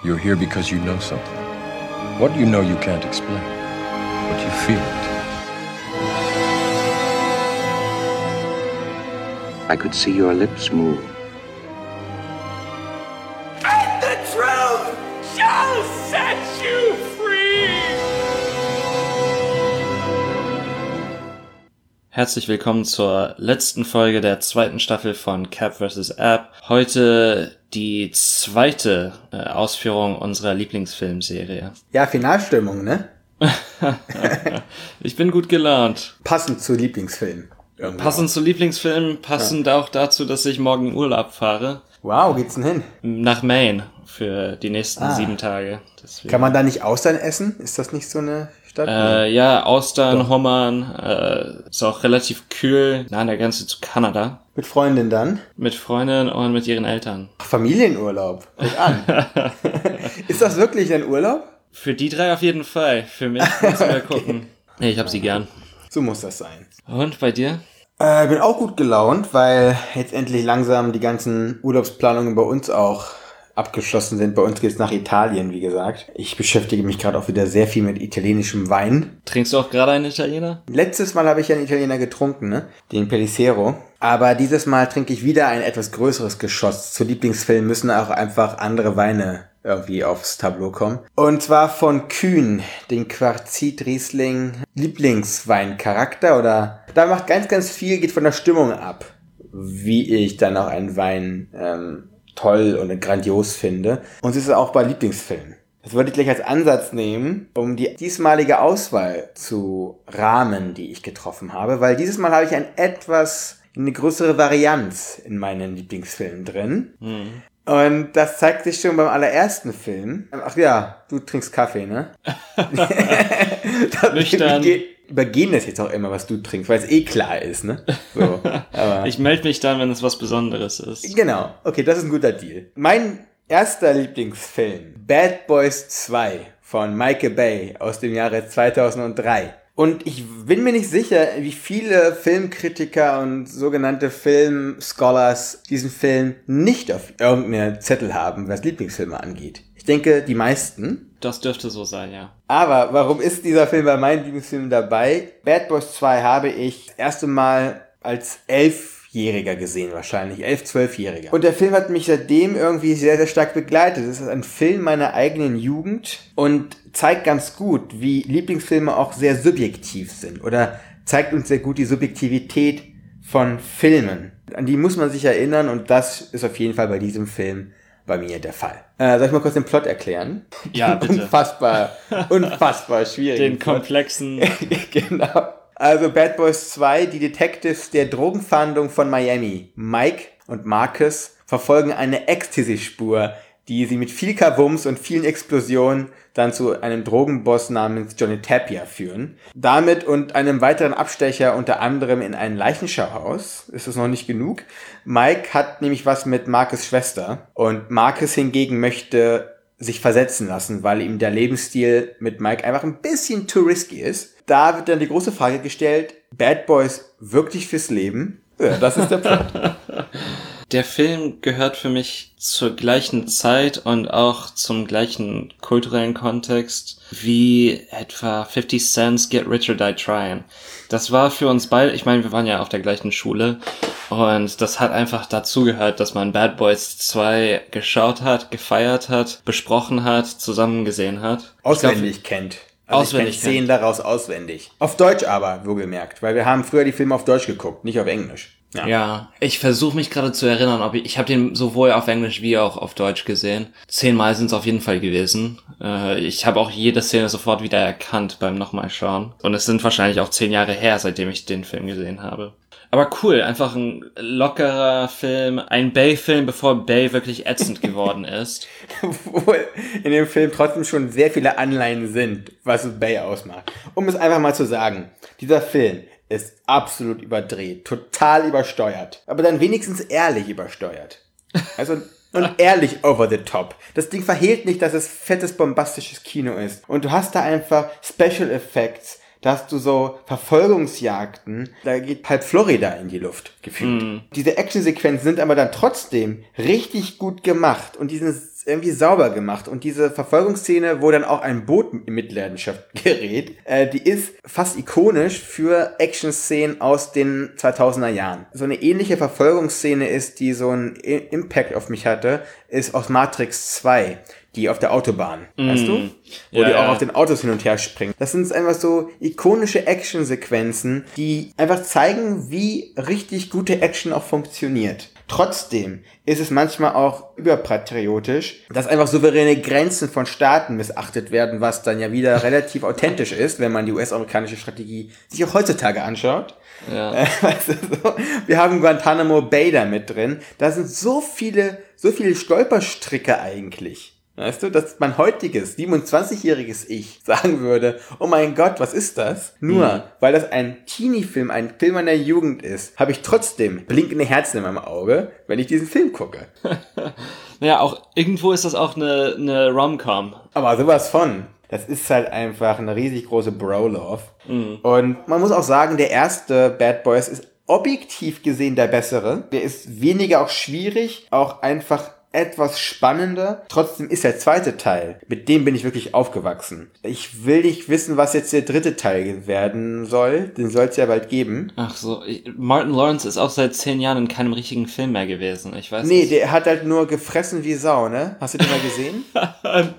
You're here because you know something. What you know you can't explain, but you feel it. I could see your lips move. Herzlich willkommen zur letzten Folge der zweiten Staffel von Cap vs. App. Heute die zweite äh, Ausführung unserer Lieblingsfilmserie. Ja, Finalstimmung, ne? ich bin gut gelaunt. Passend zu Lieblingsfilmen. Passend zu Lieblingsfilmen, passend auch dazu, dass ich morgen in Urlaub fahre. auch. Wow, geht's denn hin? Nach Maine für die nächsten Ah. sieben Tage. Deswegen. Kann man da nicht Austern essen? Ist das nicht so eine Stadt? Äh, ja, Austern, Hummern, äh, ist auch relativ kühl, nah an der Grenze zu Kanada. Mit Freundin dann? Mit Freundin und mit ihren Eltern. Ach, Familienurlaub. Guck an. ist das wirklich ein Urlaub? Für die drei auf jeden Fall. Für mich müssen wir gucken. Nee, ich hab sie gern. So muss das sein. Und bei dir? Äh, bin auch gut gelaunt, weil jetzt endlich langsam die ganzen Urlaubsplanungen bei uns auch abgeschlossen sind. Bei uns geht's nach Italien, wie gesagt. Ich beschäftige mich gerade auch wieder sehr viel mit italienischem Wein. Trinkst du auch gerade einen Italiener? Letztes Mal habe ich einen Italiener getrunken, ne? Den Pellicero. Aber dieses Mal trinke ich wieder ein etwas größeres Geschoss. Zu Lieblingsfilmen müssen auch einfach andere Weine irgendwie aufs Tableau kommen. Und zwar von Kühn, den Quarzit Riesling Lieblingsweincharakter oder da macht ganz, ganz viel, geht von der Stimmung ab, wie ich dann auch einen Wein ähm, toll und grandios finde. Und es ist auch bei Lieblingsfilmen. Das würde ich gleich als Ansatz nehmen, um die diesmalige Auswahl zu rahmen, die ich getroffen habe, weil dieses Mal habe ich ein etwas, eine größere Varianz in meinen Lieblingsfilmen drin. Und das zeigt sich schon beim allerersten Film. Ach ja, du trinkst Kaffee, ne? Nüchtern. Übergehen das jetzt auch immer, was du trinkst, weil es eh klar ist, ne? So, Ich melde mich dann, wenn es was Besonderes ist. Genau, okay, das ist ein guter Deal. Mein erster Lieblingsfilm, Bad Boys 2 von Michael Bay aus dem Jahre 2003. Und ich bin mir nicht sicher, wie viele Filmkritiker und sogenannte Filmscholars diesen Film nicht auf irgendeine Zettel haben, was Lieblingsfilme angeht. Ich denke, die meisten. Das dürfte so sein, ja. Aber warum ist dieser Film bei meinen Lieblingsfilmen dabei? Bad Boys 2 habe ich das erste Mal als Elfjähriger gesehen, wahrscheinlich. Elf, Zwölfjähriger. Und der Film hat mich seitdem irgendwie sehr, sehr stark begleitet. Es ist ein Film meiner eigenen Jugend und zeigt ganz gut, wie Lieblingsfilme auch sehr subjektiv sind. Oder zeigt uns sehr gut die Subjektivität von Filmen. An die muss man sich erinnern und das ist auf jeden Fall bei diesem Film bei mir der Fall. Äh, soll ich mal kurz den Plot erklären? Ja, bitte. Unfassbar, unfassbar schwierig. Den komplexen. genau. Also Bad Boys 2, die Detectives der Drogenfahndung von Miami, Mike und Marcus, verfolgen eine Ecstasy-Spur, die sie mit viel Kavums und vielen Explosionen dann zu einem Drogenboss namens Johnny Tapia führen. Damit und einem weiteren Abstecher unter anderem in ein Leichenschauhaus ist es noch nicht genug. Mike hat nämlich was mit Marcus Schwester und Marcus hingegen möchte sich versetzen lassen, weil ihm der Lebensstil mit Mike einfach ein bisschen too risky ist. Da wird dann die große Frage gestellt, Bad Boys wirklich fürs Leben? Ja, das ist der Plot. Der Film gehört für mich zur gleichen Zeit und auch zum gleichen kulturellen Kontext wie etwa 50 Cent's Get Rich or Die Tryin'. Das war für uns beide, ich meine, wir waren ja auf der gleichen Schule und das hat einfach dazugehört, dass man Bad Boys 2 geschaut hat, gefeiert hat, besprochen hat, zusammen gesehen hat. auswendig kennt. Also Auswendig ich kenn Szenen daraus auswendig. Auf Deutsch aber, wohlgemerkt, weil wir haben früher die Filme auf Deutsch geguckt, nicht auf Englisch. Ja. Ja, ich versuche mich gerade zu erinnern, ob ich, ich habe den sowohl auf Englisch wie auch auf Deutsch gesehen. Zehnmal sind es auf jeden Fall gewesen. Äh, ich habe auch jede Szene sofort wieder erkannt beim nochmal schauen. Und es sind wahrscheinlich auch zehn Jahre her, seitdem ich den Film gesehen habe. Aber cool, einfach ein lockerer Film, ein Bay-Film, bevor Bay wirklich ätzend geworden ist. Obwohl in dem Film trotzdem schon sehr viele Anleihen sind, was Bay ausmacht. Um es einfach mal zu sagen, dieser Film ist absolut überdreht, total übersteuert, aber dann wenigstens ehrlich übersteuert. Also und ehrlich over the top. Das Ding verhehlt nicht, dass es fettes, bombastisches Kino ist. Und du hast da einfach Special Effects, da hast du so Verfolgungsjagden, da geht halb Florida in die Luft gefühlt. Diese Actionsequenzen sind aber dann trotzdem richtig gut gemacht und die sind irgendwie sauber gemacht. Und diese Verfolgungsszene, wo dann auch ein Boot in Mitleidenschaft gerät, äh, die ist fast ikonisch für Action-Szenen aus den 2000er Jahren. So eine ähnliche Verfolgungsszene ist, die so einen Impact auf mich hatte, ist aus Matrix 2 die auf der Autobahn, mm. weißt du? Wo ja, die auch ja. auf den Autos hin und her springen. Das sind einfach so ikonische Action-Sequenzen, die einfach zeigen, wie richtig gute Action auch funktioniert. Trotzdem ist es manchmal auch überpatriotisch, dass einfach souveräne Grenzen von Staaten missachtet werden, was dann ja wieder relativ authentisch ist, wenn man die US-amerikanische Strategie sich auch heutzutage anschaut. Ja. Weißt du, so. Wir haben Guantanamo Bay da mit drin. Da sind so viele, so viele Stolperstricke eigentlich. Weißt du, dass mein heutiges 27-jähriges Ich sagen würde, oh mein Gott, was ist das? Nur, mhm. weil das ein Teenie-Film, ein Film meiner Jugend ist, habe ich trotzdem blinkende Herzen in meinem Auge, wenn ich diesen Film gucke. naja, auch irgendwo ist das auch eine, eine Rom-Com. Aber sowas von. Das ist halt einfach eine riesig große Bro-Love. Mhm. Und man muss auch sagen, der erste Bad Boys ist objektiv gesehen der bessere. Der ist weniger auch schwierig, auch einfach etwas spannender. Trotzdem ist der zweite Teil, mit dem bin ich wirklich aufgewachsen. Ich will nicht wissen, was jetzt der dritte Teil werden soll. Den soll es ja bald geben. Ach so, Martin Lawrence ist auch seit zehn Jahren in keinem richtigen Film mehr gewesen. Ich weiß Nee, nicht. der hat halt nur gefressen wie Sau, ne? Hast du den mal gesehen?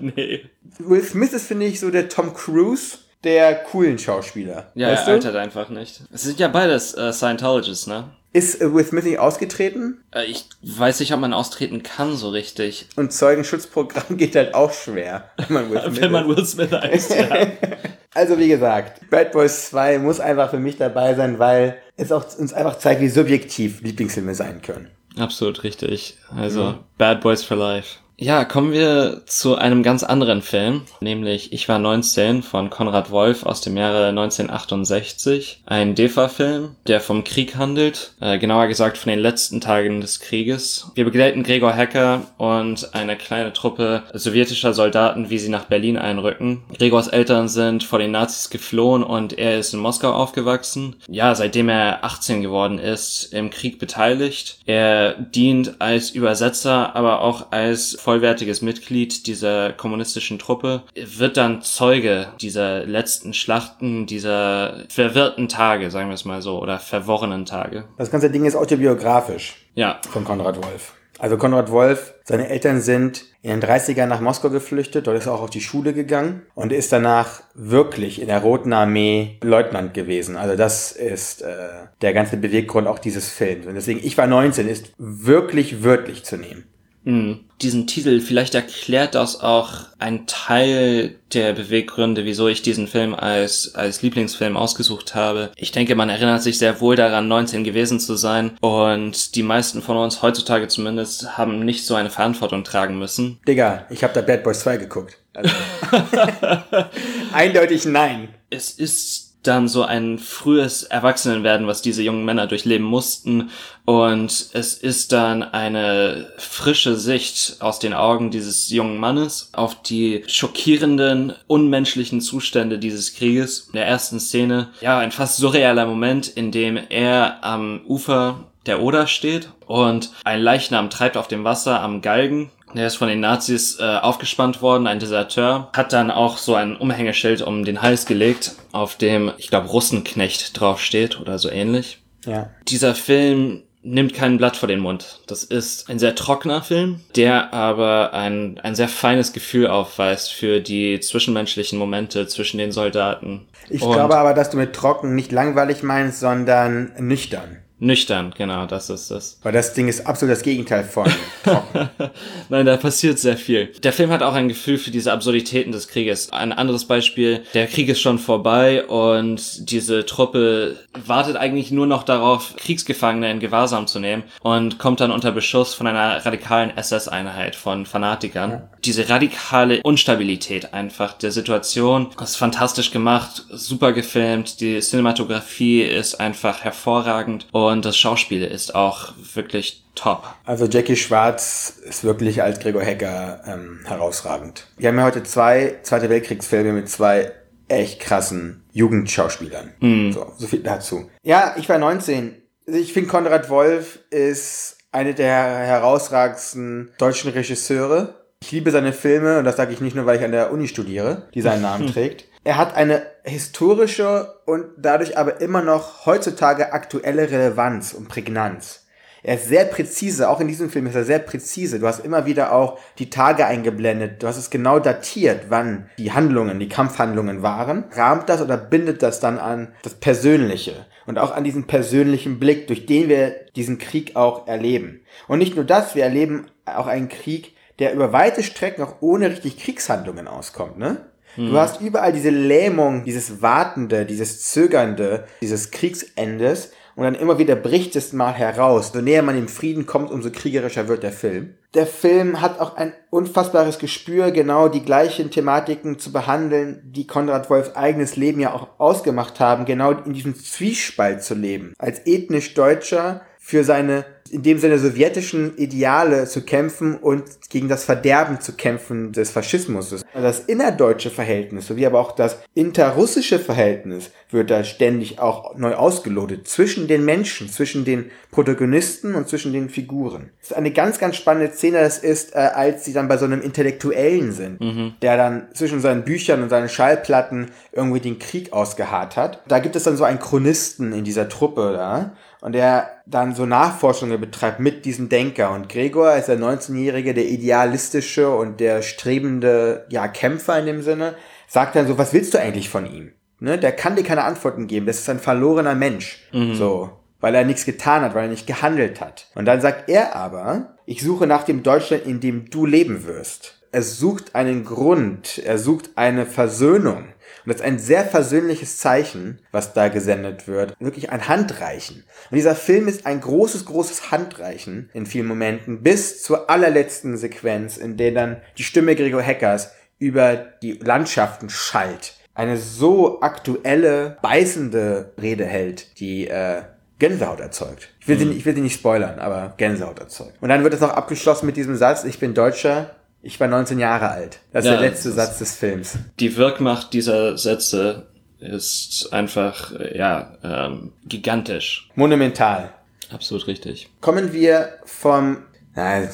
nee. Will Smith ist, finde ich, so der Tom Cruise der coolen Schauspieler. Ja, er altert einfach nicht. Es sind ja beides äh, Scientologists, ne? Ist äh, Will Smith nicht ausgetreten? Äh, ich weiß nicht, ob man austreten kann so richtig. Und Zeugenschutzprogramm geht halt auch schwer, wenn man Will Smith, wenn man Will Smith heißt, ja. also wie gesagt, Bad Boys 2 muss einfach für mich dabei sein, weil es auch uns einfach zeigt, wie subjektiv Lieblingsfilme sein können. Absolut richtig. Also mhm. Bad Boys for Life. Ja, kommen wir zu einem ganz anderen Film, nämlich Ich war 19 von Konrad Wolf aus dem Jahre 1968. Ein DEFA-Film, der vom Krieg handelt, äh, genauer gesagt von den letzten Tagen des Krieges. Wir begleiten Gregor Hecker und eine kleine Truppe sowjetischer Soldaten, wie sie nach Berlin einrücken. Gregors Eltern sind vor den Nazis geflohen und er ist in Moskau aufgewachsen. Ja, seitdem er 18 geworden ist, im Krieg beteiligt. Er dient als Übersetzer, aber auch als vollwertiges Mitglied dieser kommunistischen Truppe, wird dann Zeuge dieser letzten Schlachten, dieser verwirrten Tage, sagen wir es mal so, oder verworrenen Tage. Das ganze Ding ist autobiografisch. Ja. Von Konrad Wolf. Also Konrad Wolf, seine Eltern sind in den 30ern nach Moskau geflüchtet, dort ist er auch auf die Schule gegangen und ist danach wirklich in der Roten Armee Leutnant gewesen. Also das ist äh, der ganze Beweggrund auch dieses Films. Und deswegen, ich war 19, ist wirklich wörtlich zu nehmen. Mhm. Diesen Titel, vielleicht erklärt das auch ein Teil der Beweggründe, wieso ich diesen Film als, als Lieblingsfilm ausgesucht habe. Ich denke, man erinnert sich sehr wohl daran, 19 gewesen zu sein und die meisten von uns heutzutage zumindest haben nicht so eine Verantwortung tragen müssen. Digga, ich habe da Bad Boys 2 geguckt. Also. Eindeutig nein. Es ist dann so ein frühes Erwachsenenwerden, was diese jungen Männer durchleben mussten. Und es ist dann eine frische Sicht aus den Augen dieses jungen Mannes auf die schockierenden, unmenschlichen Zustände dieses Krieges. In der ersten Szene, ja, ein fast surrealer Moment, in dem er am Ufer der Oder steht und ein Leichnam treibt auf dem Wasser am Galgen der ist von den Nazis äh, aufgespannt worden, ein Deserteur. Hat dann auch so ein Umhängeschild um den Hals gelegt, auf dem, ich glaube, Russenknecht draufsteht oder so ähnlich. Ja. Dieser Film nimmt kein Blatt vor den Mund. Das ist ein sehr trockener Film, der aber ein, ein sehr feines Gefühl aufweist für die zwischenmenschlichen Momente zwischen den Soldaten. Ich glaube aber, dass du mit trocken nicht langweilig meinst, sondern nüchtern. Nüchtern, genau, das ist es. Weil das Ding ist absolut das Gegenteil von trocken. Nein, da passiert sehr viel. Der Film hat auch ein Gefühl für diese Absurditäten des Krieges. Ein anderes Beispiel, der Krieg ist schon vorbei und diese Truppe wartet eigentlich nur noch darauf, Kriegsgefangene in Gewahrsam zu nehmen und kommt dann unter Beschuss von einer radikalen SS-Einheit von Fanatikern. Ja. Diese radikale Unstabilität einfach der Situation ist fantastisch gemacht, super gefilmt, die Cinematografie ist einfach hervorragend und und das Schauspiel ist auch wirklich top. Also Jackie Schwarz ist wirklich als Gregor Hecker ähm, herausragend. Wir haben ja heute zwei Zweite Weltkriegsfilme mit zwei echt krassen Jugendschauspielern. Mm. So, so viel dazu. Ja, ich war 19. Ich finde Konrad Wolf ist eine der herausragendsten deutschen Regisseure Ich liebe seine Filme und das sage ich nicht nur, weil ich an der Uni studiere, die seinen Namen trägt. Er hat eine historische und dadurch aber immer noch heutzutage aktuelle Relevanz und Prägnanz. Er ist sehr präzise, auch in diesem Film ist er sehr präzise. Du hast immer wieder auch die Tage eingeblendet. Du hast es genau datiert, wann die Handlungen, die Kampfhandlungen waren. Rahmt das oder bindet das dann an das Persönliche und auch an diesen persönlichen Blick, durch den wir diesen Krieg auch erleben. Und nicht nur das, wir erleben auch einen Krieg, der über weite Strecken auch ohne richtig Kriegshandlungen auskommt, ne? Du hast überall diese Lähmung, dieses Wartende, dieses Zögernde, dieses Kriegsendes und dann immer wieder bricht es mal heraus. So näher man dem Frieden kommt, umso kriegerischer wird der Film. Der Film hat auch ein unfassbares Gespür, genau die gleichen Thematiken zu behandeln, die Konrad Wolfs eigenes Leben ja auch ausgemacht haben, genau in diesem Zwiespalt zu leben. Als ethnisch Deutscher für seine, in dem Sinne sowjetischen Ideale zu kämpfen und gegen das Verderben zu kämpfen des Faschismus. Das innerdeutsche Verhältnis sowie aber auch das interrussische Verhältnis wird da ständig auch neu ausgelotet zwischen den Menschen, zwischen den Protagonisten und zwischen den Figuren. Das ist eine ganz, ganz spannende Szene, das ist, äh, als sie dann bei so einem Intellektuellen sind, der dann zwischen seinen Büchern und seinen Schallplatten irgendwie den Krieg ausgeharrt hat. Da gibt es dann so einen Chronisten in dieser Truppe da und der dann so Nachforschungen betreibt mit diesem Denker. Und Gregor ist der 19-Jährige, der idealistische und der strebende, ja, Kämpfer in dem Sinne, sagt dann so, was willst du eigentlich von ihm? Ne, der kann dir keine Antworten geben, das ist ein verlorener Mensch. So. Weil er nichts getan hat, weil er nicht gehandelt hat. Und dann sagt er aber, ich suche nach dem Deutschland, in dem du leben wirst. Er sucht einen Grund, er sucht eine Versöhnung. Und das ist ein sehr versöhnliches Zeichen, was da gesendet wird. Wirklich ein Handreichen. Und dieser Film ist ein großes, großes Handreichen in vielen Momenten, bis zur allerletzten Sequenz, in der dann die Stimme Gregor Heckers über die Landschaften schallt. Eine so aktuelle, beißende Rede hält, die äh, Gänsehaut erzeugt. Ich will, sie, nicht- ich will sie nicht spoilern, aber Gänsehaut erzeugt. Und dann wird es noch abgeschlossen mit diesem Satz, ich bin Deutscher, ich war 19 Jahre alt. Das ist Ja, der letzte das- Satz des Films. Die Wirkmacht dieser Sätze ist einfach, ja, ähm, gigantisch. Monumental. Absolut richtig. Kommen wir vom... Na,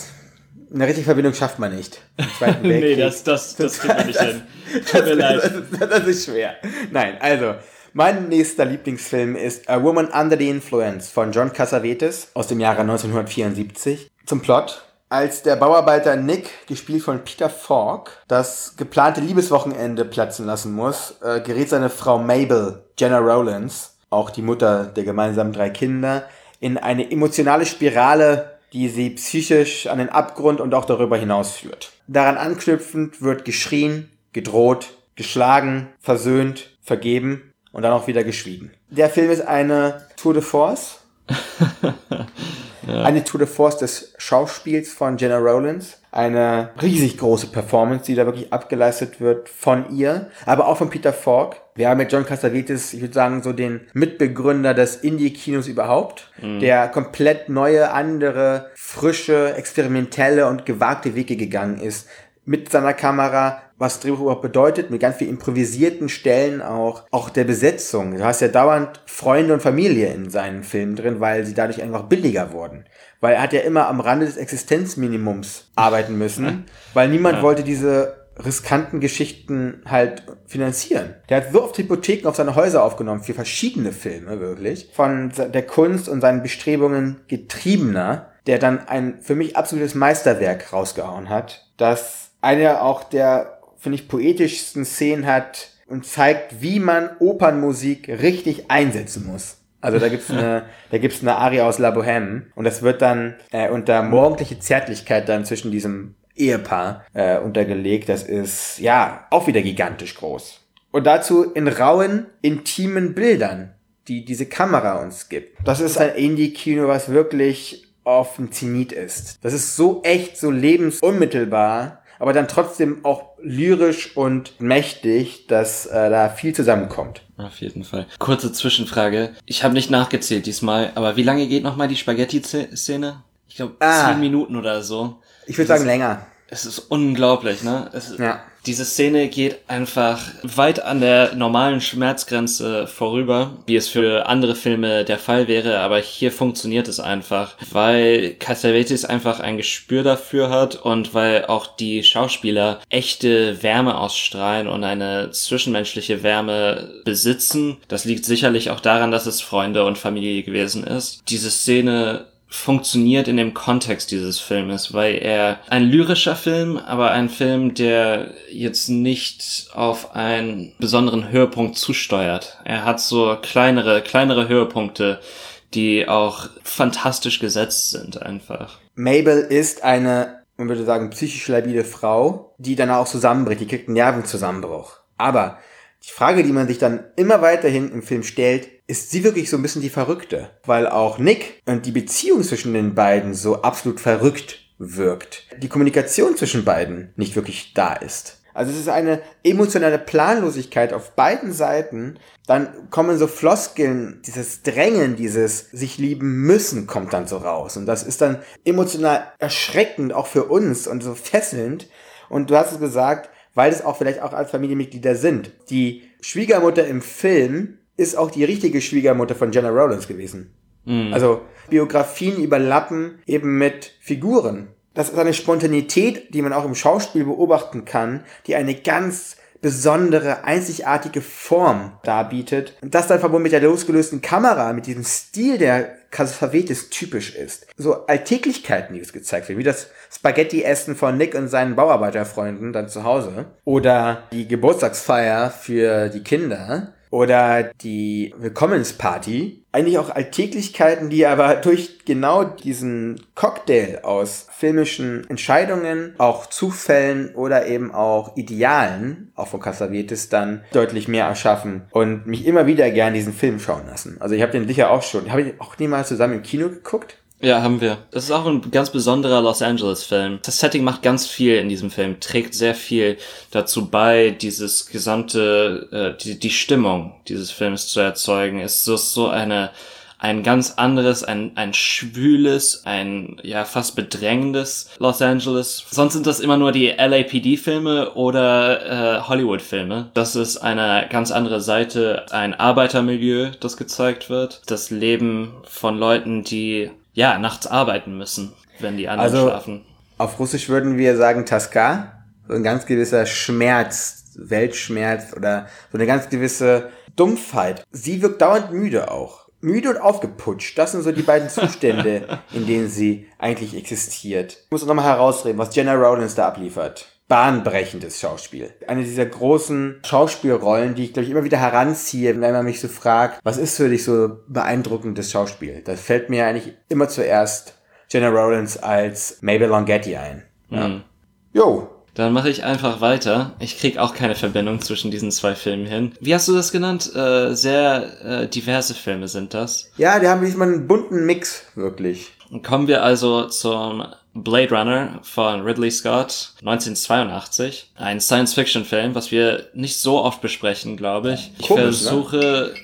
eine richtige Verbindung schafft man nicht. Im Zweiten Weltkrieg. das, das kriegen wir nicht hin. Tut mir Das, leid. das, das ist schwer. Nein, also, mein nächster Lieblingsfilm ist A Woman Under the Influence von John Cassavetes aus dem Jahre 1974. Zum Plot. Als der Bauarbeiter Nick, gespielt von Peter Falk, das geplante Liebeswochenende platzen lassen muss, äh, gerät seine Frau Mabel, Jenna Rowlands, auch die Mutter der gemeinsamen drei Kinder, in eine emotionale Spirale, die sie psychisch an den Abgrund und auch darüber hinaus führt. Daran anknüpfend wird geschrien, gedroht, geschlagen, versöhnt, vergeben und dann auch wieder geschwiegen. Der Film ist eine Tour de Force. Eine Tour de Force des Schauspiels von Jenna Rowlands. Eine riesig große Performance, die da wirklich abgeleistet wird von ihr, aber auch von Peter Falk. Wir haben mit John Cassavetes, ich würde sagen, so den Mitbegründer des Indie-Kinos überhaupt, der komplett neue, andere, frische, experimentelle und gewagte Wege gegangen ist mit seiner Kamera, was Drehbuch überhaupt bedeutet, mit ganz viel improvisierten Stellen auch, auch der Besetzung. Du hast ja dauernd Freunde und Familie in seinen Filmen drin, weil sie dadurch einfach billiger wurden. Weil er hat ja immer am Rande des Existenzminimums arbeiten müssen, weil niemand wollte diese riskanten Geschichten halt finanzieren. Der hat so oft Hypotheken auf seine Häuser aufgenommen, für verschiedene Filme wirklich. Von der Kunst und seinen Bestrebungen getriebener, der dann ein für mich absolutes Meisterwerk rausgehauen hat, das eine auch der, finde ich, poetischsten Szenen hat und zeigt, wie man Opernmusik richtig einsetzen muss. Also da gibt's eine, da gibt's eine Aria aus La Bohème und das wird dann äh, unter morgendliche Zärtlichkeit dann zwischen diesem Ehepaar äh, untergelegt. Das ist ja auch wieder gigantisch groß. Und dazu in rauen, intimen Bildern, die diese Kamera uns gibt. Das ist ein Indie-Kino, was wirklich auf dem Zenit ist. Das ist so echt, so lebensunmittelbar, aber dann trotzdem auch lyrisch und mächtig, dass äh, da viel zusammenkommt. Auf jeden Fall. Kurze Zwischenfrage. Ich habe nicht nachgezählt diesmal, aber wie lange geht nochmal die Spaghetti-Szene? Ich glaube, Ah. zehn Minuten oder so. Ich würde sagen länger. Es ist unglaublich, ne? Es Ja. Diese Szene geht einfach weit an der normalen Schmerzgrenze vorüber, wie es für andere Filme der Fall wäre, aber hier funktioniert es einfach, weil Cassavetes einfach ein Gespür dafür hat und weil auch die Schauspieler echte Wärme ausstrahlen und eine zwischenmenschliche Wärme besitzen. Das liegt sicherlich auch daran, dass es Freunde und Familie gewesen ist. Diese Szene funktioniert in dem Kontext dieses Filmes, weil er ein lyrischer Film, aber ein Film, der jetzt nicht auf einen besonderen Höhepunkt zusteuert. Er hat so kleinere, kleinere Höhepunkte, die auch fantastisch gesetzt sind einfach. Mabel ist eine, man würde sagen, psychisch labile Frau, die dann auch zusammenbricht, die kriegt einen Nervenzusammenbruch. Aber die Frage, die man sich dann immer weiterhin im Film stellt, ist sie wirklich so ein bisschen die Verrückte? Weil auch Nick und die Beziehung zwischen den beiden so absolut verrückt wirkt. Die Kommunikation zwischen beiden nicht wirklich da ist. Also es ist eine emotionale Planlosigkeit auf beiden Seiten. Dann kommen so Floskeln, dieses Drängen, dieses sich lieben müssen kommt dann so raus. Und das ist dann emotional erschreckend, auch für uns und so fesselnd. Und du hast es gesagt, weil es auch vielleicht auch als Familienmitglieder sind. Die Schwiegermutter im Film ist auch die richtige Schwiegermutter von Jenna Rollins gewesen. Mhm. Also Biografien überlappen eben mit Figuren. Das ist eine Spontanität, die man auch im Schauspiel beobachten kann, die eine ganz besondere, einzigartige Form darbietet. Und das dann verbunden mit der losgelösten Kamera, mit diesem Stil, der Cassavetes typisch ist. So Alltäglichkeiten, die es gezeigt werden, wie das Spaghetti-Essen von Nick und seinen Bauarbeiterfreunden dann zu Hause. Oder die Geburtstagsfeier für die Kinder oder die Willkommensparty. Eigentlich auch Alltäglichkeiten, die aber durch genau diesen Cocktail aus filmischen Entscheidungen, auch Zufällen oder eben auch Idealen, auch von Cassavetes, dann deutlich mehr erschaffen und mich immer wieder gern diesen Film schauen lassen. Also ich habe den sicher auch schon, habe ich auch niemals zusammen im Kino geguckt. Ja, haben wir. Das ist auch ein ganz besonderer Los Angeles-Film. Das Setting macht ganz viel in diesem Film, trägt sehr viel dazu bei, dieses gesamte, äh, die, die Stimmung dieses Films zu erzeugen. Es ist so eine ein ganz anderes, ein, ein schwüles, ein ja fast bedrängendes Los Angeles. Sonst sind das immer nur die LAPD-Filme oder äh, Hollywood-Filme. Das ist eine ganz andere Seite, ein Arbeitermilieu, das gezeigt wird. Das Leben von Leuten, die ja, nachts arbeiten müssen, wenn die anderen also, schlafen. Auf Russisch würden wir sagen Taska, so ein ganz gewisser Schmerz, Weltschmerz oder so eine ganz gewisse Dumpfheit. Sie wirkt dauernd müde auch. Müde und aufgeputscht. Das sind so die beiden Zustände, in denen sie eigentlich existiert. Ich muss nochmal herausreden, was Jenna Rollins da abliefert bahnbrechendes Schauspiel. Eine dieser großen Schauspielrollen, die ich, glaube ich, immer wieder heranziehe, wenn man mich so fragt, was ist für dich so beeindruckendes Schauspiel? Da fällt mir eigentlich immer zuerst Jenna Rollins als Mabel Longetti ein. Ja. Mhm. Jo. Dann mache ich einfach weiter. Ich krieg auch keine Verbindung zwischen diesen zwei Filmen hin. Wie hast du das genannt? Äh, sehr äh, diverse Filme sind das. Ja, die haben diesmal einen bunten Mix, wirklich. Kommen wir also zum Blade Runner von Ridley Scott 1982. Ein Science-Fiction-Film, was wir nicht so oft besprechen, glaube ich. Ich Komisch, ne? versuche,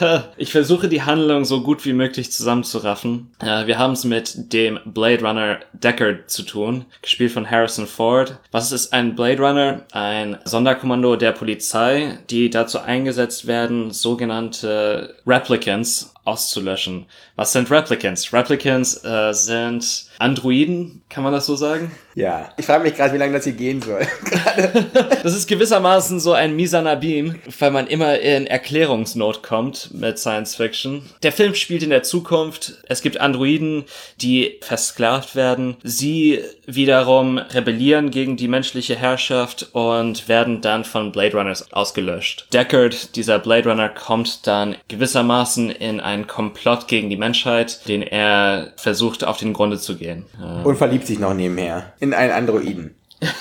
ne? ich versuche die Handlung so gut wie möglich zusammenzuraffen. Äh, wir haben es mit dem Blade Runner Deckard zu tun, gespielt von Harrison Ford. Was ist ein Blade Runner? Ein Sonderkommando der Polizei, die dazu eingesetzt werden, sogenannte Replicants auszulöschen. Was sind Replicants? Replicants äh, sind Androiden, kann man das so sagen? Ja. Ich frage mich gerade, wie lange das hier gehen soll. das ist gewissermaßen so ein misaner Beam, weil man immer in Erklärungsnot kommt mit Science Fiction. Der Film spielt in der Zukunft. Es gibt Androiden, die versklavt werden. Sie wiederum rebellieren gegen die menschliche Herrschaft und werden dann von Blade Runners ausgelöscht. Deckard, dieser Blade Runner, kommt dann gewissermaßen in einen Komplott gegen die Menschheit, den er versucht auf den Grunde zu gehen. Und verliebt sich noch nebenher in einen Androiden.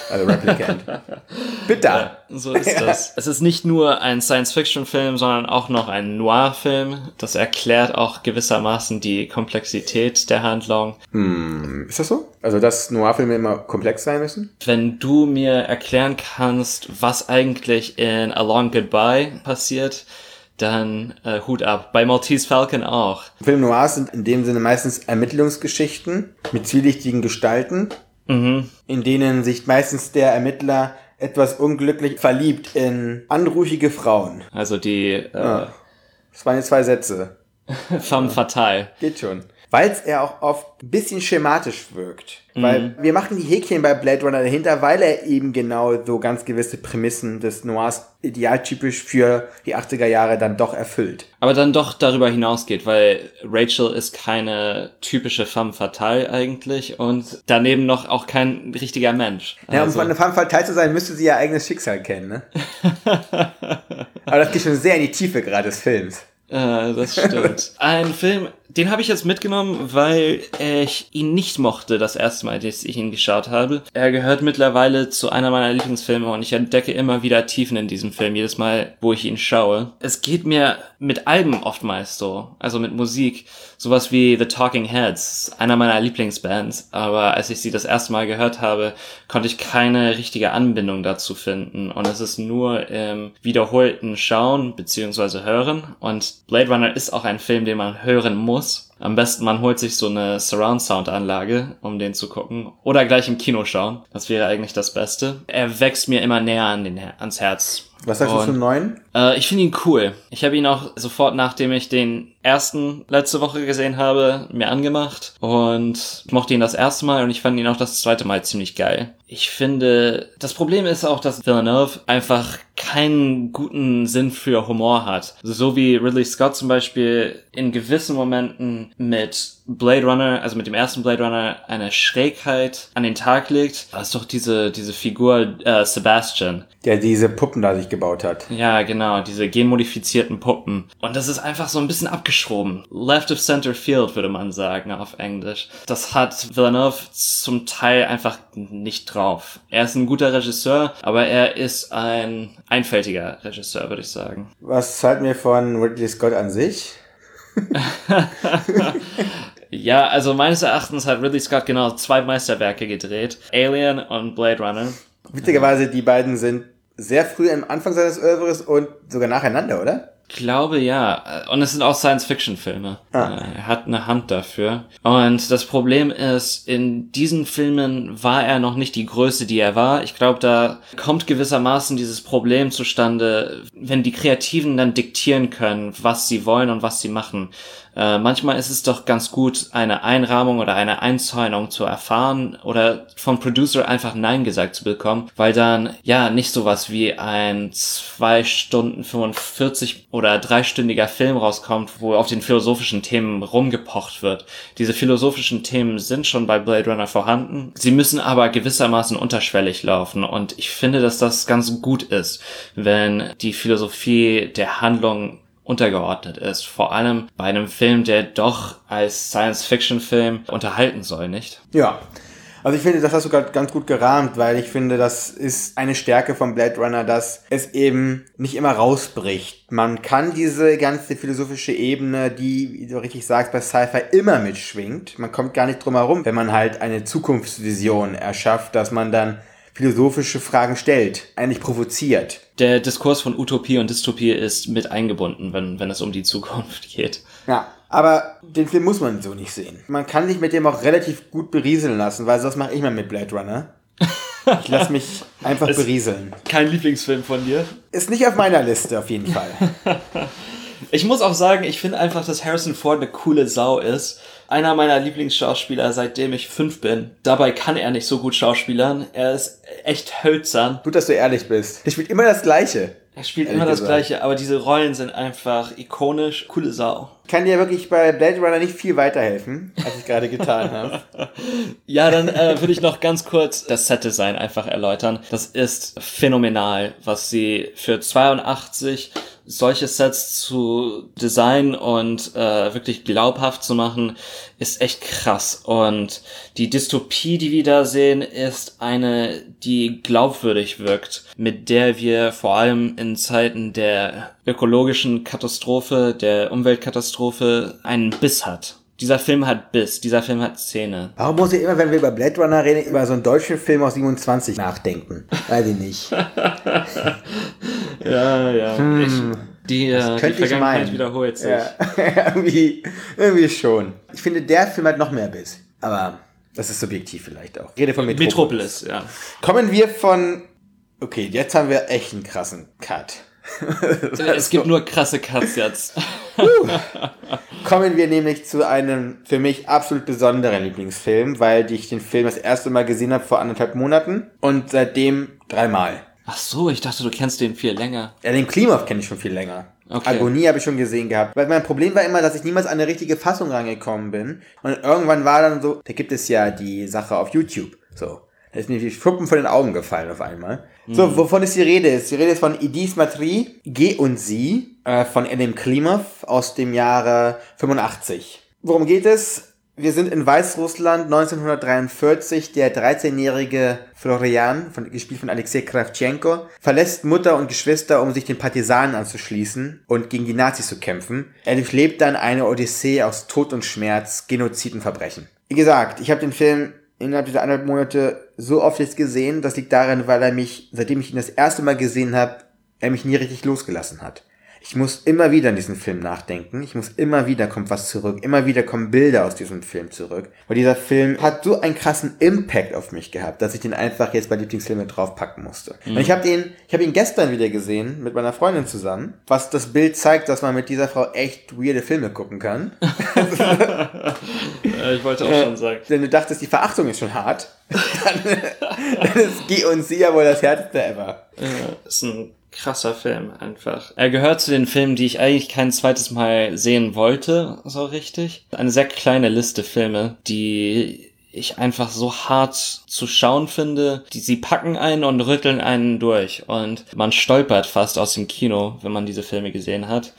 Also Replicant. Bitte. Ja, so ist das. Es ist nicht nur ein Science-Fiction-Film, sondern auch noch ein Noir-Film. Das erklärt auch gewissermaßen die Komplexität der Handlung. Hm, ist das so? Also, dass Noir-Filme immer komplex sein müssen? Wenn du mir erklären kannst, was eigentlich in A Long Goodbye passiert, dann äh, Hut ab. Bei Maltese Falcon auch. Film Noirs sind in dem Sinne meistens Ermittlungsgeschichten mit zwielichtigen Gestalten, mhm. in denen sich meistens der Ermittler etwas unglücklich verliebt in anrufige Frauen. Also die äh, Ja. Das waren jetzt zwei Sätze. femme fatale. Geht schon. Weil es er auch oft ein bisschen schematisch wirkt. Weil wir machen die Häkchen bei Blade Runner dahinter, weil er eben genau so ganz gewisse Prämissen des Noirs idealtypisch für die 80er Jahre dann doch erfüllt. Aber dann doch darüber hinausgeht, weil Rachel ist keine typische femme fatale eigentlich und daneben noch auch kein richtiger Mensch. Ja, um Also- von einer Femme fatale zu sein, müsste sie ihr eigenes Schicksal kennen, ne? Aber das geht schon sehr in die Tiefe gerade des Films. Äh, das stimmt. Ein Film, den habe ich jetzt mitgenommen, weil ich ihn nicht mochte das erste Mal, dass ich ihn geschaut habe. Er gehört mittlerweile zu einer meiner Lieblingsfilme und ich entdecke immer wieder Tiefen in diesem Film, jedes Mal, wo ich ihn schaue. Es geht mir mit Alben oftmals so, also mit Musik. Sowas wie The Talking Heads, einer meiner Lieblingsbands, aber als ich sie das erste Mal gehört habe, konnte ich keine richtige Anbindung dazu finden und es ist nur im wiederholten Schauen bzw. Hören und Blade Runner ist auch ein Film, den man hören muss. else? Am besten man holt sich so eine Surround Sound Anlage, um den zu gucken oder gleich im Kino schauen. Das wäre eigentlich das Beste. Er wächst mir immer näher an den, ans Herz. Was sagst du Und- zum neuen? äh, ich finde ihn cool. Ich habe ihn auch sofort, nachdem ich den ersten letzte Woche gesehen habe, mir angemacht und ich mochte ihn das erste Mal und ich fand ihn auch das zweite Mal ziemlich geil. Ich finde, das Problem ist auch, dass Villeneuve einfach keinen guten Sinn für Humor hat. So wie Ridley Scott zum Beispiel in gewissen Momenten mit Blade Runner, also mit dem ersten Blade Runner, eine Schrägheit an den Tag legt. Das ist doch diese, diese Figur äh, Sebastian. Der diese Puppen da sich gebaut hat. Ja, genau, diese genmodifizierten Puppen. Und das ist einfach so ein bisschen abgeschoben. Left of center field, würde man sagen auf Englisch. Das hat Villeneuve zum Teil einfach nicht drauf. Er ist ein guter Regisseur, aber er ist ein einfältiger Regisseur, würde ich sagen. Was halten wir von Ridley Scott an sich? Ja, also meines Erachtens hat Ridley Scott genau zwei Meisterwerke gedreht. Alien und Blade Runner. Witzigerweise, die beiden sind sehr früh am Anfang seines Oeuvres und sogar nacheinander, oder? Glaube ja. Und es sind auch Science-Fiction-Filme. Ah. Er hat eine Hand dafür. Und das Problem ist, in diesen Filmen war er noch nicht die Größe, die er war. Ich glaube, da kommt gewissermaßen dieses Problem zustande, wenn die Kreativen dann diktieren können, was sie wollen und was sie machen. Äh, manchmal ist es doch ganz gut, eine Einrahmung oder eine Einzäunung zu erfahren oder vom Producer einfach Nein gesagt zu bekommen, weil dann ja nicht sowas wie ein zwei Stunden 45 oder dreistündiger Film rauskommt, wo auf den philosophischen Themen rumgepocht wird. Diese philosophischen Themen sind schon bei Blade Runner vorhanden. Sie müssen aber gewissermaßen unterschwellig laufen und ich finde, dass das ganz gut ist, wenn die Philosophie der Handlung untergeordnet ist. Vor allem bei einem Film, der doch als Science-Fiction-Film unterhalten soll, nicht? Ja. Also ich finde, das hast du gerade ganz gut gerahmt, weil ich finde, das ist eine Stärke von Blade Runner, dass es eben nicht immer rausbricht. Man kann diese ganze philosophische Ebene, die, wie du richtig sagst, bei Sci-Fi immer mitschwingt. Man kommt gar nicht drum herum, wenn man halt eine Zukunftsvision erschafft, dass man dann philosophische Fragen stellt, eigentlich provoziert. Der Diskurs von Utopie und Dystopie ist mit eingebunden, wenn, wenn es um die Zukunft geht. Ja, aber den Film muss man so nicht sehen. Man kann sich mit dem auch relativ gut berieseln lassen, weil das mache ich mal mit Blade Runner. Ich lasse mich einfach Es- berieseln. Kein Lieblingsfilm von dir? Ist nicht auf meiner Liste auf jeden Fall. Ich muss auch sagen, ich finde einfach, dass Harrison Ford eine coole Sau ist. Einer meiner Lieblingsschauspieler, seitdem ich fünf bin. Dabei kann er nicht so gut schauspielern. Er ist echt hölzern. Gut, dass du ehrlich bist. Der spielt immer das Gleiche. Er spielt immer das gesagt. Gleiche, aber diese Rollen sind einfach ikonisch. Coole Sau. Kann dir wirklich bei Blade Runner nicht viel weiterhelfen, als ich gerade getan habe. Ja, dann äh, würde ich noch ganz kurz das Set-Design einfach erläutern. Das ist phänomenal, was sie für 82 solche Sets zu designen und äh, wirklich glaubhaft zu machen, ist echt krass. Und die Dystopie, die wir da sehen, ist eine, die glaubwürdig wirkt, mit der wir vor allem in Zeiten der ökologischen Katastrophe, der Umweltkatastrophe einen Biss hat. Dieser Film hat Biss, dieser Film hat Szene. Warum muss ich immer, wenn wir über Blade Runner reden, über so einen deutschen Film aus 27 nachdenken? Weiß ich nicht. Ja, ja. Ich, die, äh, die Hm. könnte ich Vergangenheit meinen. wiederholt sich. Ja, irgendwie, irgendwie schon. Ich finde, der Film hat noch mehr Biss. Aber das ist subjektiv vielleicht auch. Ich rede von Metropolis. Metropolis, ja. Kommen wir von Okay, jetzt haben wir echt einen krassen Cut. es gibt nur krasse Cuts jetzt. Kommen wir nämlich zu einem für mich absolut besonderen Lieblingsfilm, weil ich den Film das erste Mal gesehen habe vor anderthalb Monaten und seitdem dreimal. Ach so, ich dachte, du kennst den viel länger. Ja, den Klimov kenne ich schon viel länger. Okay. Agonie habe ich schon gesehen gehabt. Weil mein Problem war immer, dass ich niemals an eine richtige Fassung rangekommen bin. Und irgendwann war dann so, da gibt es ja die Sache auf YouTube. So. Da ist mir die Schuppen von den Augen gefallen auf einmal. So, wovon ist die Rede? Die Rede ist von Idis Matri, Geh und Sie, äh, von Edim Klimov aus dem Jahre 85. Worum geht es? Wir sind in Weißrussland 1943. Der 13-jährige Florian, von, gespielt von Alexei Kravchenko, verlässt Mutter und Geschwister, um sich den Partisanen anzuschließen und gegen die Nazis zu kämpfen. Er durchlebt dann eine Odyssee aus Tod und Schmerz, Genozid und Verbrechen. Wie gesagt, ich habe den Film innerhalb dieser anderthalb Monate so oft jetzt gesehen. Das liegt daran, weil er mich, seitdem ich ihn das erste Mal gesehen habe, er mich nie richtig losgelassen hat. Ich muss immer wieder an diesen Film nachdenken. Ich muss immer wieder kommt was zurück. Immer wieder kommen Bilder aus diesem Film zurück. Weil dieser Film hat so einen krassen Impact auf mich gehabt, dass ich den einfach jetzt bei Lieblingsfilme draufpacken musste. Und ich habe den, ich habe ihn gestern wieder gesehen mit meiner Freundin zusammen, was das Bild zeigt, dass man mit dieser Frau echt weirde Filme gucken kann. Äh, ich wollte auch schon sagen. Denn du dachtest, die Verachtung ist schon hart. dann, dann ist Guy und sie ja wohl das härteste ever. Äh, ist ein krasser Film einfach. Er gehört zu den Filmen, die ich eigentlich kein zweites Mal sehen wollte, so richtig. Eine sehr kleine Liste Filme, die ich einfach so hart zu schauen finde. Die, sie packen einen und rütteln einen durch und man stolpert fast aus dem Kino, wenn man diese Filme gesehen hat.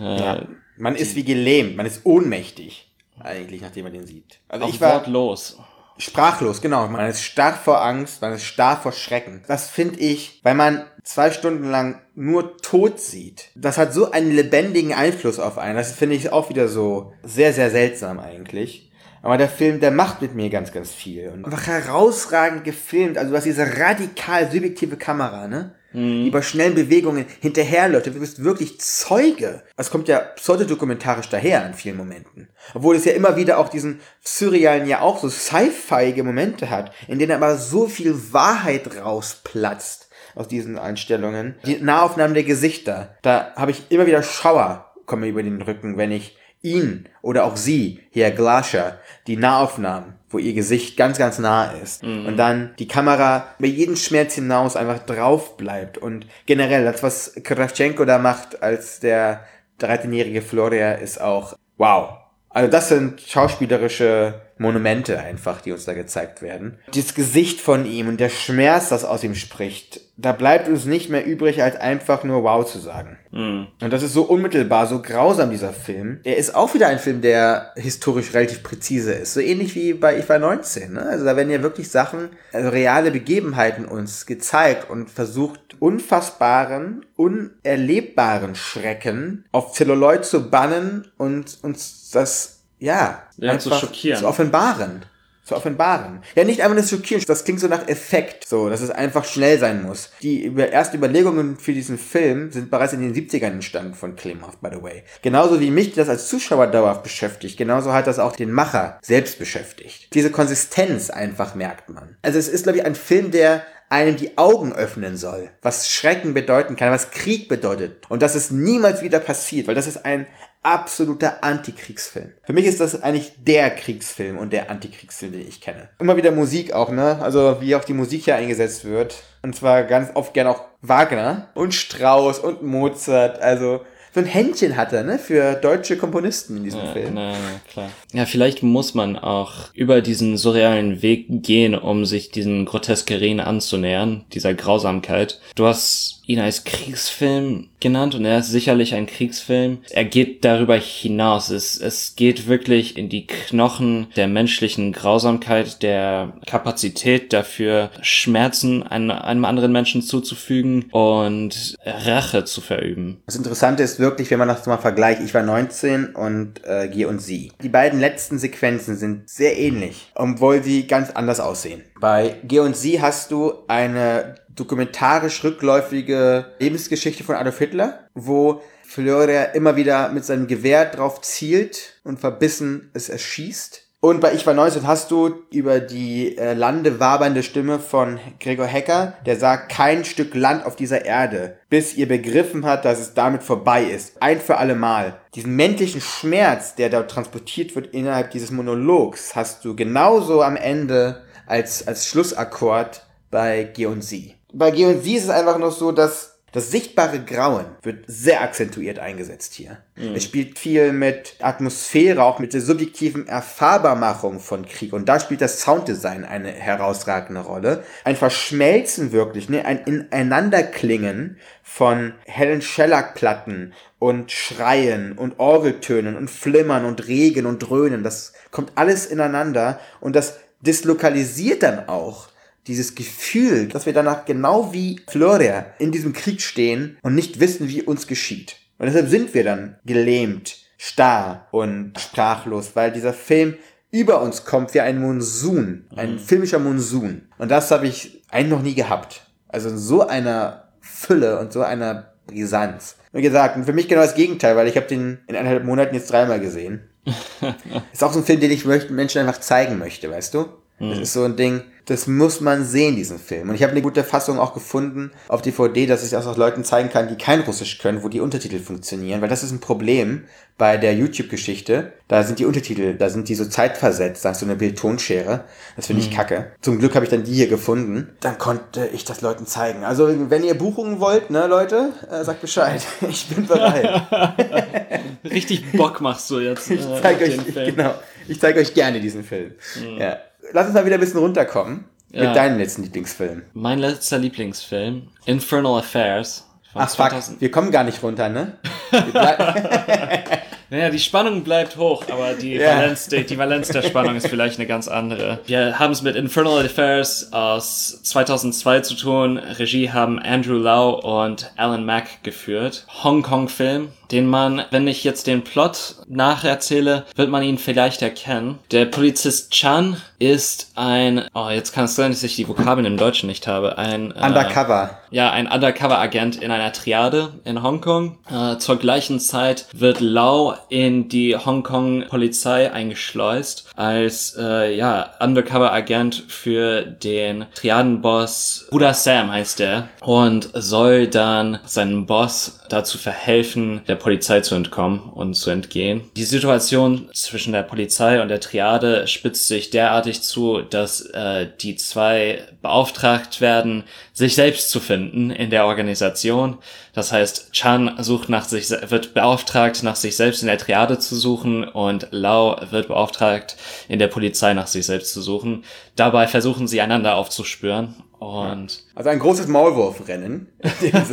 Äh, Ja. Man ist wie gelähmt, man ist ohnmächtig. Eigentlich, nachdem man den sieht. Also auch ich war wortlos. Sprachlos, genau. Man ist starr vor Angst, man ist starr vor Schrecken. Das finde ich, weil man zwei Stunden lang nur Tod sieht. Das hat so einen lebendigen Einfluss auf einen. Das finde ich auch wieder so sehr, sehr seltsam eigentlich. Aber der Film, der macht mit mir ganz, ganz viel. Und einfach herausragend gefilmt. Also du hast diese radikal subjektive Kamera, ne? Die bei schnellen Bewegungen hinterherläuft. Du bist wirklich Zeuge. Es kommt ja pseudodokumentarisch daher in vielen Momenten. Obwohl es ja immer wieder auch diesen surrealen, ja auch so sci-fiige Momente hat, in denen aber so viel Wahrheit rausplatzt aus diesen Einstellungen. Die Nahaufnahmen der Gesichter, da habe ich immer wieder Schauer kommen über den Rücken, wenn ich ihn oder auch sie, hier Glascher, die Nahaufnahmen, wo ihr Gesicht ganz, ganz nah ist. Und dann die Kamera bei jedem Schmerz hinaus einfach drauf bleibt. Und generell, das, was Kravchenko da macht als der 13-jährige Floria, ist auch wow. Also das sind schauspielerische Monumente einfach, die uns da gezeigt werden. Das Gesicht von ihm und der Schmerz, das aus ihm spricht, da bleibt uns nicht mehr übrig, als einfach nur wow zu sagen. Und das ist so unmittelbar, so grausam, dieser Film. Er ist auch wieder ein Film, der historisch relativ präzise ist. So ähnlich wie bei Ich war 19. Ne? Also da werden ja wirklich Sachen, also reale Begebenheiten uns gezeigt und versucht, unfassbaren, unerlebbaren Schrecken auf Zelluloid zu bannen und uns das, ja, Ja, zu schockieren. zu offenbaren. Zu offenbaren. Ja, nicht einfach nur schockieren, das klingt so nach Effekt, so, dass es einfach schnell sein muss. Die über, ersten Überlegungen für diesen Film sind bereits in den 70ern entstanden von Klimov, by the way. Genauso wie mich das als Zuschauer dauerhaft beschäftigt, genauso hat das auch den Macher selbst beschäftigt. Diese Konsistenz einfach merkt man. Also es ist, glaube ich, ein Film, der einem die Augen öffnen soll, was Schrecken bedeuten kann, was Krieg bedeutet und dass es niemals wieder passiert, weil das ist ein absoluter Antikriegsfilm. Für mich ist das eigentlich der Kriegsfilm und der Antikriegsfilm, den ich kenne. Immer wieder Musik auch, ne? Also wie auch die Musik hier eingesetzt wird. Und zwar ganz oft gern auch Wagner und Strauss und Mozart. Also so ein Händchen hat er, ne? Für deutsche Komponisten in diesem Ja, Film. na, na, klar. Ja, vielleicht muss man auch über diesen surrealen Weg gehen, um sich diesen Groteskerien anzunähern, dieser Grausamkeit. Du hast ihn als Kriegsfilm genannt und er ist sicherlich ein Kriegsfilm. Er geht darüber hinaus. Es, es geht wirklich in die Knochen der menschlichen Grausamkeit, der Kapazität dafür, Schmerzen einem, anderen Menschen zuzufügen und Rache zu verüben. Das Interessante ist wirklich, wenn man das mal vergleicht, ich war 19 und äh, Gier und sie. Die beiden letzten Sequenzen sind sehr ähnlich, obwohl sie ganz anders aussehen. Bei Gier und sie hast du eine dokumentarisch rückläufige Lebensgeschichte von Adolf Hitler, wo Florian immer wieder mit seinem Gewehr drauf zielt und verbissen es erschießt. Und bei Ich war 19 hast du über die äh, Lande wabernde Stimme von Gregor Hecker, der sagt, kein Stück Land auf dieser Erde, bis ihr begriffen hat, dass es damit vorbei ist. Ein für alle Mal. Diesen männlichen Schmerz, der dort transportiert wird innerhalb dieses Monologs, hast du genauso am Ende als, als Schlussakkord bei G und Sie. Bei G und Sie ist es einfach noch so, dass das sichtbare Grauen wird sehr akzentuiert eingesetzt hier. Mhm. Es spielt viel mit Atmosphäre, auch mit der subjektiven Erfahrbarmachung von Krieg. Und da spielt das Sounddesign eine herausragende Rolle. Ein Verschmelzen wirklich, ne? ein Ineinanderklingen von hellen Schellackplatten und Schreien und Orgeltönen und Flimmern und Regen und Dröhnen. Das kommt alles ineinander und das dislokalisiert dann auch dieses Gefühl, dass wir danach genau wie Floria in diesem Krieg stehen und nicht wissen, wie uns geschieht. Und deshalb sind wir dann gelähmt, starr und sprachlos, weil dieser Film über uns kommt wie ein Monsun, ein mhm. filmischer Monsun. Und das habe ich eigentlich noch nie gehabt. Also in so einer Fülle und so einer Brisanz. Wie gesagt, für mich genau das Gegenteil, weil ich habe den in eineinhalb Monaten jetzt dreimal gesehen. ist auch so ein Film, den ich Menschen einfach zeigen möchte, weißt du? Das mhm. ist so ein Ding, das muss man sehen, diesen Film. Und ich habe eine gute Fassung auch gefunden auf DVD, dass ich das auch Leuten zeigen kann, die kein Russisch können, wo die Untertitel funktionieren, weil das ist ein Problem bei der YouTube-Geschichte. Da sind die Untertitel, da sind die so zeitversetzt, da hast du eine Bildtonschere. Das finde ich mhm. kacke. Zum Glück habe ich dann die hier gefunden. Dann konnte ich das Leuten zeigen. Also, wenn ihr Buchungen wollt, ne, Leute, äh, sagt Bescheid. Ich bin bereit. Richtig Bock machst du jetzt. Äh, ich zeige euch, genau. Ich zeige euch gerne diesen Film. Mhm. Ja lass uns mal wieder ein bisschen runterkommen. Ja. Mit deinem letzten Lieblingsfilm. Mein letzter Lieblingsfilm, Infernal Affairs. Ach 2000. fuck, wir kommen gar nicht runter, ne? naja, die Spannung bleibt hoch, aber die, ja. Valenz, die, die Valenz der Spannung ist vielleicht eine ganz andere. Wir haben es mit Infernal Affairs aus 2002 zu tun. Regie haben Andrew Lau und Alan Mack geführt. Hongkong-Film, den man, wenn ich jetzt den Plot nacherzähle, wird man ihn vielleicht erkennen. Der Polizist Chan ist ein, oh, jetzt kann es sein, dass ich die Vokabeln im Deutschen nicht habe, ein äh, Undercover. Ja, ein Undercover-Agent in einer Triade in Hongkong. Äh, zur gleichen Zeit wird Lau in die Hongkong-Polizei eingeschleust als äh, ja Undercover-Agent für den Triadenboss Buddha Sam heißt er und soll dann seinen Boss dazu verhelfen, der Polizei zu entkommen und zu entgehen. Die Situation zwischen der Polizei und der Triade spitzt sich derartig zu, dass äh, die zwei beauftragt werden, sich selbst zu finden in der Organisation. Das heißt, Chan sucht nach sich, wird beauftragt, nach sich selbst in der Triade zu suchen und Lau wird beauftragt, in der Polizei nach sich selbst zu suchen. Dabei versuchen sie einander aufzuspüren und also ein großes Maulwurfrennen.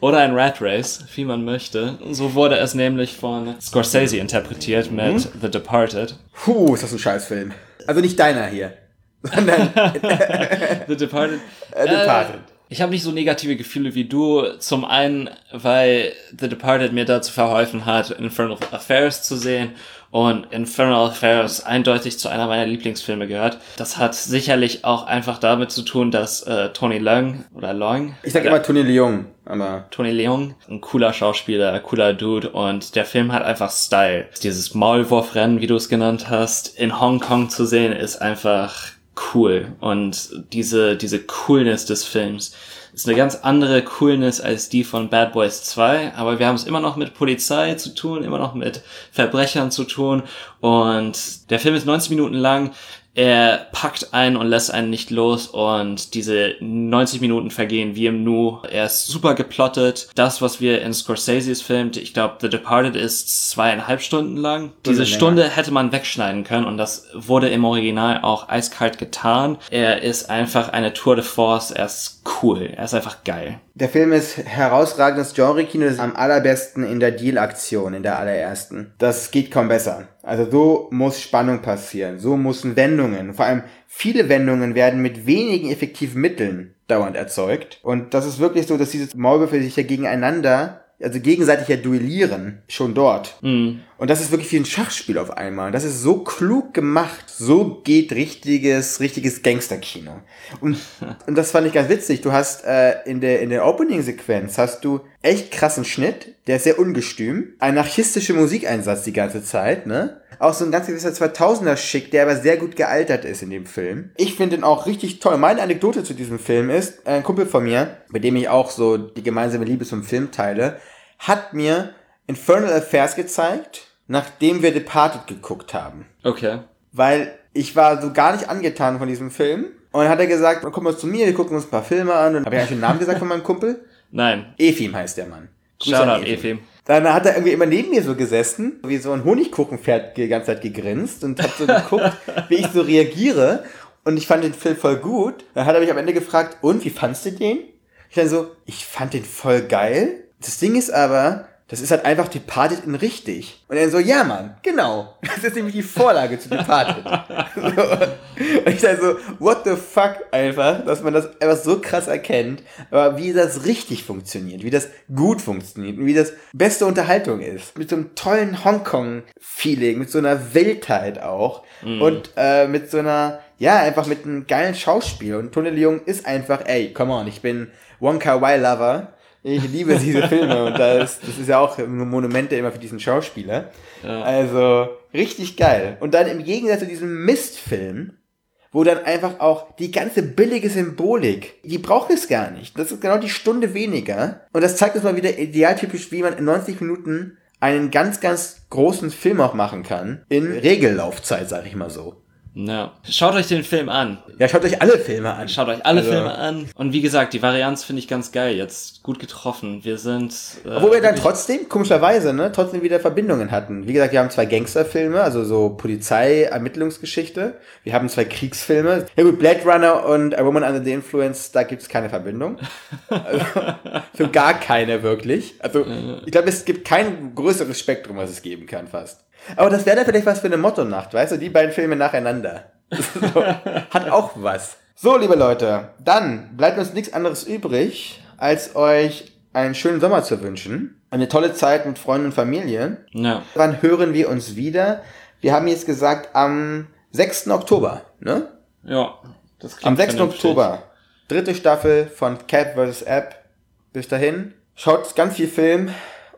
Oder ein Rat Race, wie man möchte. So wurde es nämlich von Scorsese interpretiert mit mhm. The Departed. Puh, ist das ein Scheißfilm. Also nicht deiner hier, sondern The Departed. Äh, Departed. Äh, ich habe nicht so negative Gefühle wie du. Zum einen, weil The Departed mir dazu verholfen hat, Infernal Affairs zu sehen und Infernal Affairs eindeutig zu einer meiner Lieblingsfilme gehört. Das hat sicherlich auch einfach damit zu tun, dass äh, Tony Leung oder Leung. Ich sag immer Tony Leung, aber. Tony Leung, ein cooler Schauspieler, cooler Dude und der Film hat einfach Style. Dieses Maulwurfrennen, wie du es genannt hast, in Hongkong zu sehen, ist einfach cool. Und diese, diese Coolness des Films ist eine ganz andere Coolness als die von Bad Boys 2, aber wir haben es immer noch mit Polizei zu tun, immer noch mit Verbrechern zu tun. Und der Film ist 90 Minuten lang, er packt einen und lässt einen nicht los und diese 90 Minuten vergehen wie im Nu. Er ist super geplottet. Das, was wir in Scorseses filmt, ich glaube, The Departed ist zweieinhalb Stunden lang. Diese Stunde hätte man wegschneiden können und das wurde im Original auch eiskalt getan. Er ist einfach eine Tour de Force. Er ist cool. Er ist einfach geil. Der Film ist herausragendes Genre-Kino, am allerbesten in der Deal-Aktion, in der allerersten. Das geht kaum besser. Also so muss Spannung passieren, so müssen Wendungen, vor allem viele Wendungen werden mit wenigen effektiven Mitteln dauernd erzeugt. Und das ist wirklich so, dass diese Maulwürfe sich ja gegeneinander, also gegenseitig ja duellieren, schon dort. Mhm. Und das ist wirklich wie ein Schachspiel auf einmal. Das ist so klug gemacht. So geht richtiges, richtiges Gangsterkino. Und, und das fand ich ganz witzig. Du hast äh, in der, in der Opening-Sequenz hast du echt krassen Schnitt. Der ist sehr ungestüm. Ein anarchistischer Musikeinsatz die ganze Zeit, ne? Auch so ein ganz gewisser 2000er-Schick, der aber sehr gut gealtert ist in dem Film. Ich finde ihn auch richtig toll. Meine Anekdote zu diesem Film ist, ein Kumpel von mir, bei dem ich auch so die gemeinsame Liebe zum Film teile, hat mir Infernal Affairs gezeigt nachdem wir Departed geguckt haben. Okay. Weil ich war so gar nicht angetan von diesem Film. Und dann hat er gesagt, komm mal zu mir, wir gucken uns ein paar Filme an. Und habe ich eigentlich den Namen gesagt von meinem Kumpel? Nein. Efim heißt der Mann. Shoutout, Efim. Dann hat er irgendwie immer neben mir so gesessen, wie so ein Honigkuchenpferd die ganze Zeit gegrinst und hat so geguckt, wie ich so reagiere. Und ich fand den Film voll gut. Dann hat er mich am Ende gefragt, und wie fandst du den? Ich dann so, ich fand den voll geil. Das Ding ist aber, das ist halt einfach Departed in richtig. Und er so, ja Mann, genau. Das ist nämlich die Vorlage zu Departed. so. Und ich dachte so, what the fuck einfach, dass man das einfach so krass erkennt, aber wie das richtig funktioniert, wie das gut funktioniert und wie das beste Unterhaltung ist. Mit so einem tollen Hongkong-Feeling, mit so einer Wildheit auch Mhm. und äh, mit so einer, ja, einfach mit einem geilen Schauspiel. Und Tony Leung ist einfach, ey, come on, ich bin Wonka Wai Lover. Ich liebe diese Filme und das, das ist ja auch Monumente immer für diesen Schauspieler. Ja. Also richtig geil. Und dann im Gegensatz zu diesem Mistfilm, wo dann einfach auch die ganze billige Symbolik, die braucht es gar nicht. Das ist genau die Stunde weniger. Und das zeigt uns mal wieder idealtypisch, wie man in 90 Minuten einen ganz, ganz großen Film auch machen kann. In Regellaufzeit, sag ich mal so. Ja. Schaut euch den Film an. Ja, schaut euch alle Filme an. Schaut euch alle Also- Filme an. Und wie gesagt, die Varianz finde ich ganz geil. Jetzt gut getroffen. Wir sind. Äh, Obwohl wir dann trotzdem, komischerweise, ne, trotzdem wieder Verbindungen hatten. Wie gesagt, wir haben zwei Gangsterfilme, also so Polizei-Ermittlungsgeschichte. Wir haben zwei Kriegsfilme. Ja gut, Blade Runner und A Woman Under the Influence, da gibt's keine Verbindung. Also, so gar keine wirklich. Also, ich glaube, es gibt kein größeres Spektrum, was es geben kann, fast. Aber das wäre dann vielleicht was für eine Motto-Nacht, weißt du? Die beiden Filme nacheinander. so, hat auch was. So, liebe Leute, dann bleibt uns nichts anderes übrig, als euch einen schönen Sommer zu wünschen. Eine tolle Zeit mit Freunden und Familie. Ja. Wann hören wir uns wieder? Wir haben jetzt gesagt am 6. Oktober, ne? Ja. Das klingt Am 6. vernünftig. Oktober. Dritte Staffel von Cat vs. App. Bis dahin. Schaut ganz viel Film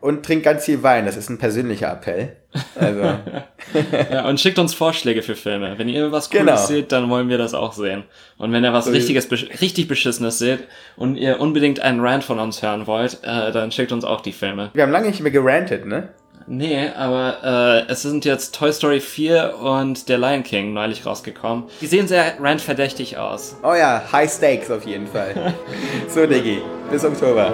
und trinkt ganz viel Wein. Das ist ein persönlicher Appell. Also, Ja, und schickt uns Vorschläge für Filme. Wenn ihr was Cooles Genau. seht, dann wollen wir das auch sehen. Und wenn ihr was richtiges, besch- richtig Beschissenes seht und ihr unbedingt einen Rant von uns hören wollt, äh, dann schickt uns auch die Filme. wir haben lange nicht mehr gerantet, ne? Nee, aber äh, es sind jetzt Toy Story 4 und der Lion King neulich rausgekommen. Die sehen sehr rant-verdächtig aus. Oh ja, High Stakes auf jeden Fall. so, Diggi. Bis Oktober.